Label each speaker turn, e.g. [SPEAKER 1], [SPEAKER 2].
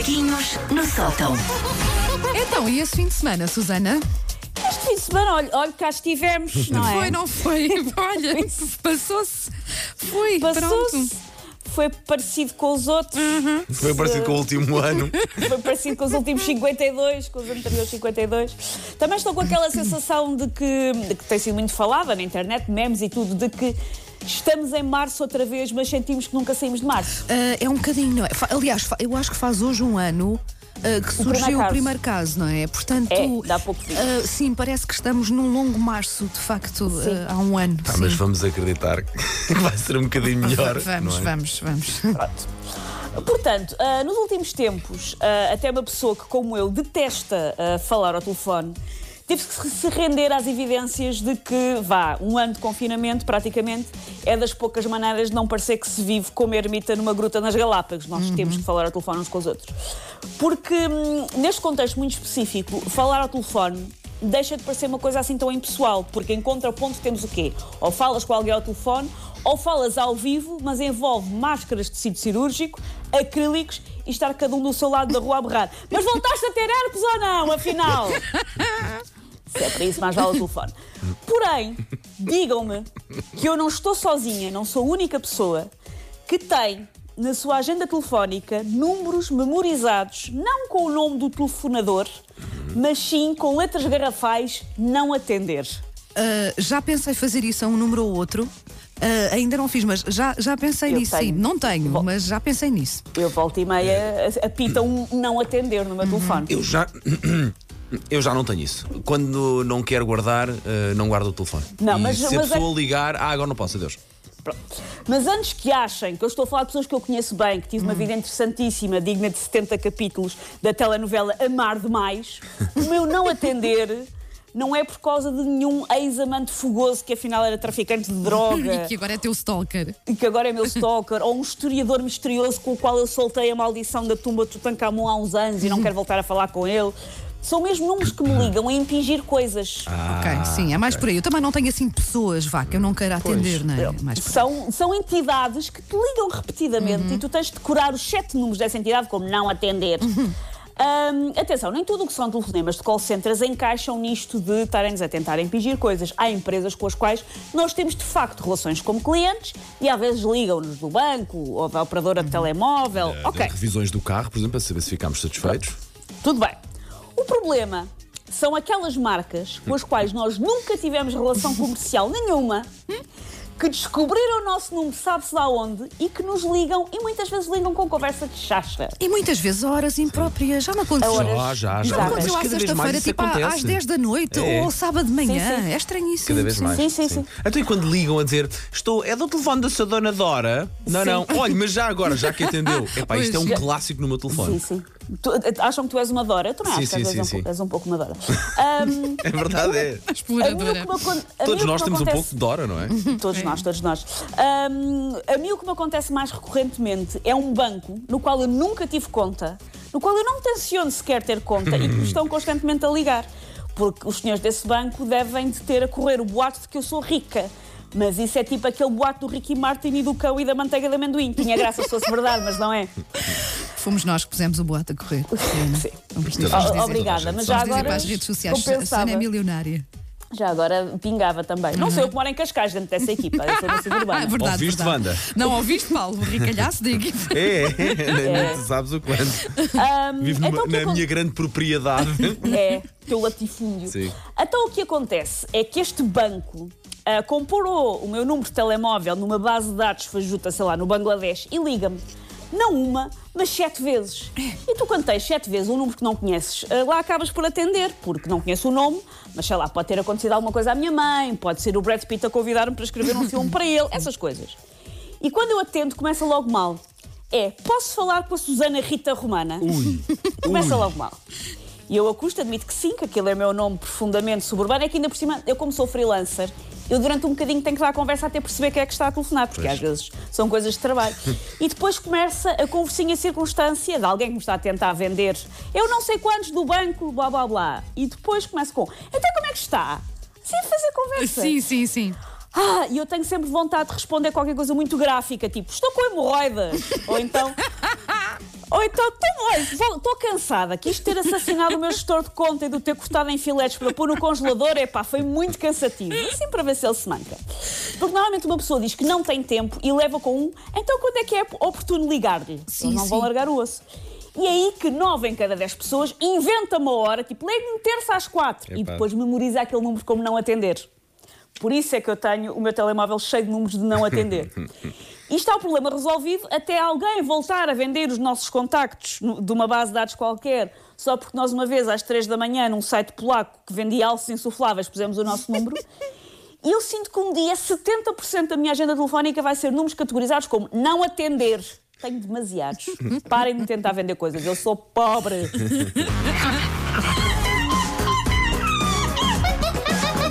[SPEAKER 1] Macaquinhos no sótão.
[SPEAKER 2] Então, e esse fim de semana, Susana?
[SPEAKER 3] Este fim de semana, olha, olha cá estivemos, não é?
[SPEAKER 2] Foi, não foi? Olha, passou-se. Foi, pronto.
[SPEAKER 3] Passou-se. Foi parecido com os outros.
[SPEAKER 4] Foi parecido com o último ano.
[SPEAKER 3] Foi parecido com os últimos 52, com os anteriores 52. Também estou com aquela sensação de que, de que tem sido muito falada na internet, memes e tudo, de que estamos em março outra vez, mas sentimos que nunca saímos de março.
[SPEAKER 2] Ah, é um bocadinho, não é? Aliás, eu acho que faz hoje um ano. ah, que surgiu
[SPEAKER 3] primeiro
[SPEAKER 2] o primeiro caso, não é? Portanto,
[SPEAKER 3] É, dá pouco tempo.
[SPEAKER 2] ah, sim, parece que estamos num longo março, de facto, ah, há um ano. Sim.
[SPEAKER 4] mas vamos acreditar que vai ser um bocadinho melhor.
[SPEAKER 2] Vamos,
[SPEAKER 4] não é?
[SPEAKER 2] vamos, vamos.
[SPEAKER 3] Pronto. Portanto, nos últimos tempos, até uma pessoa que, como eu, detesta falar ao telefone, teve que se render às evidências de que, vá, um ano de confinamento, praticamente, é das poucas maneiras de não parecer que se vive como ermita numa gruta nas Galápagos. Nós temos que falar ao telefone uns com os outros. Porque, hum, neste contexto muito específico, falar ao telefone deixa de parecer uma coisa assim tão impessoal, porque em contraponto temos o quê? Ou falas com alguém ao telefone, ou falas ao vivo, mas envolve máscaras de tecido cirúrgico, acrílicos e estar cada um do seu lado da rua a berrar. Mas voltaste a ter herpes ou não, afinal? Se é para isso, mais vale o telefone. Porém, digam-me que eu não estou sozinha, não sou a única pessoa que tem na sua agenda telefónica números memorizados, não com o nome do telefonador, mas sim com letras garrafais não atender.
[SPEAKER 2] Ah, já pensei fazer isso a um número ou outro. Ah, ainda não fiz, mas já, já pensei
[SPEAKER 3] Eu
[SPEAKER 2] nisso,
[SPEAKER 3] tenho.
[SPEAKER 2] sim. Não tenho,
[SPEAKER 3] Bom.
[SPEAKER 2] mas já pensei nisso.
[SPEAKER 3] Eu volto e meia apita um não atender no meu telefone.
[SPEAKER 4] Eu já. Eu já não tenho isso. Quando não quero guardar, eh, não guardo o telefone.
[SPEAKER 3] Não,
[SPEAKER 4] e
[SPEAKER 3] mas-
[SPEAKER 4] se a
[SPEAKER 3] mas é-
[SPEAKER 4] pessoa ligar, ah, agora não posso, adeus.
[SPEAKER 3] Pronto. Mas antes que achem que eu estou a falar de pessoas que eu conheço bem, que tive uma vida interessantíssima, digna de 70 capítulos da telenovela Amar Demais, o meu não atender não é por causa de nenhum ex-amante fogoso que afinal era traficante de droga
[SPEAKER 2] E que agora é teu stalker.
[SPEAKER 3] e que agora é meu stalker, ou um historiador misterioso com o qual eu soltei a maldição da tumba de Tutankhamon há uns anos e não quero voltar a falar com ele. São mesmo números que me ligam a impingir coisas.
[SPEAKER 2] ok, sim, é mais por aí. Eu também não tenho assim pessoas, vá, que eu não quero atender, não é?
[SPEAKER 3] São, são entidades que te ligam repetidamente e tu tens de decorar os sete números dessa entidade como não atender. Hum, atenção, nem tudo o que são telefonemas de call centers encaixam nisto de estarem-nos a tentar impingir coisas. Há empresas com as quais nós temos de facto relações como clientes e às vezes ligam-nos do banco ou da operadora de telemóvel. ok,
[SPEAKER 4] Revisões do carro, por exemplo, para saber se ficamos satisfeitos.
[SPEAKER 3] tudo bem. O problema são aquelas marcas com as quais nós nunca tivemos relação comercial nenhuma, que descobriram o nosso número, sabe-se lá onde, e que nos ligam e muitas vezes ligam com conversa de chacha.
[SPEAKER 2] E muitas vezes a horas impróprias. Já me aconteceu.
[SPEAKER 3] Horas-
[SPEAKER 4] Já, já, já.
[SPEAKER 3] Exato.
[SPEAKER 2] Aconteceu à sexta-feira, tipo à- às
[SPEAKER 4] acontece.
[SPEAKER 2] 10 da noite
[SPEAKER 4] É.
[SPEAKER 2] ou sábado de manhã.
[SPEAKER 3] Sim, sim.
[SPEAKER 2] É estranhíssimo.
[SPEAKER 4] Cada vez
[SPEAKER 2] sim.
[SPEAKER 4] mais.
[SPEAKER 3] Sim, sim, sim.
[SPEAKER 4] Então, e quando ligam a dizer estou, é do telefone da sua dona Dora? Não, não. Olha, mas já agora, já que atendeu. Epá, isto é um clássico no meu
[SPEAKER 3] Sim,
[SPEAKER 4] telefone.
[SPEAKER 3] sim. Tu- acham que tu és uma Dora? Tu não
[SPEAKER 4] Sim,
[SPEAKER 3] achas que
[SPEAKER 4] sim,
[SPEAKER 3] és um- és um pouco uma Dora. Ahm,
[SPEAKER 4] É verdade, é.
[SPEAKER 2] Exploradora.
[SPEAKER 4] Todos nós temos um
[SPEAKER 3] acontece-
[SPEAKER 4] pouco de Dora, não é?
[SPEAKER 3] Todos nós, todos nós. Ahm, a mim o que me acontece mais recorrentemente é um banco no qual eu nunca tive conta, no qual eu não tenciono sequer ter conta e que me estão constantemente a ligar. Porque os senhores desse banco devem de ter a correr o boato de que eu sou rica. Mas isso é tipo aquele boato do Ricky Martin e do cão e da manteiga de amendoim. Tinha graça se fosse verdade, mas não é.
[SPEAKER 2] Fomos nós que pusemos o boato a correr.
[SPEAKER 3] Sim.
[SPEAKER 4] É
[SPEAKER 2] dizer.
[SPEAKER 3] Obrigada, mas já
[SPEAKER 2] Vamos dizer
[SPEAKER 3] agora
[SPEAKER 2] para as redes sociais.
[SPEAKER 3] compensava.
[SPEAKER 2] Susana é milionária.
[SPEAKER 3] Já agora pingava também. Não sei eu que moro em Cascais dentro dessa equipa. Eu sou uma
[SPEAKER 2] Ah,
[SPEAKER 3] suburbana.
[SPEAKER 2] verdade,
[SPEAKER 4] Ouviste,
[SPEAKER 2] verdade.
[SPEAKER 4] Wanda?
[SPEAKER 2] Não ouviste, Paulo? O ricalhaço da equipa.
[SPEAKER 4] É, é. Nem, nem tu sabes o quanto.
[SPEAKER 3] Ahm,
[SPEAKER 4] Vivo
[SPEAKER 3] então
[SPEAKER 4] na minha grande propriedade.
[SPEAKER 3] É, teu latifúndio.
[SPEAKER 4] Sim.
[SPEAKER 3] Então o que acontece é que este banco ah, comporou o meu número de telemóvel numa base de dados fajuta, sei lá, no Bangladesh e liga-me. Não uma, mas sete vezes. E tu, quando tens sete vezes um número que não conheces, ah, lá acabas por atender, porque não conheço o nome, mas sei lá, pode ter acontecido alguma coisa à minha mãe, pode ser o Brad Pitt a convidar-me para escrever um filme para ele, essas coisas. E quando eu atendo, começa logo mal. É, posso falar com a Susana Rita Romana?
[SPEAKER 4] Ui.
[SPEAKER 3] Começa
[SPEAKER 4] Ui.
[SPEAKER 3] logo mal. E eu, a custo, admito que sim, que aquele é o meu nome profundamente suburbano. É que ainda por cima, eu como sou freelancer, eu durante um bocadinho tenho que dar a conversa até perceber quem é que está a telefonar, porque
[SPEAKER 4] Pois.
[SPEAKER 3] às vezes são coisas de trabalho. e depois começa a conversinha circunstância de alguém que me está a tentar vender. Eu não sei quantos do banco, blá blá blá. E depois começa com, então como é que está? Sim, fazer conversa.
[SPEAKER 2] Sim, sim, sim.
[SPEAKER 3] Ah, e eu tenho sempre vontade de responder qualquer coisa muito gráfica, tipo, estou com hemorroidas. Ou então, Ou então, estou cansada, quis ter assassinado o meu gestor de conta e de o ter cortado em filetes para pôr no congelador, epá, foi muito cansativo. Assim para ver se ele se manca. Porque normalmente uma pessoa diz que não tem tempo e leva com um, então quando é que é oportuno ligar-lhe? Eles não sim. vão largar o osso. E é aí que 9 em cada 10 pessoas inventa uma hora, tipo, ligue-me terça às 4 e depois memoriza aquele número como não atender. Por isso é que eu tenho o meu telemóvel cheio de números de não atender. E está o problema resolvido até alguém voltar a vender os nossos contactos de uma base de dados qualquer, só porque nós, uma vez às 3 da manhã, num site polaco que vendia alços insufláveis, pusemos o nosso número. E eu sinto que um dia 70% da minha agenda telefónica vai ser números categorizados como não atender. Tenho demasiados. Parem de tentar vender coisas. Eu sou pobre.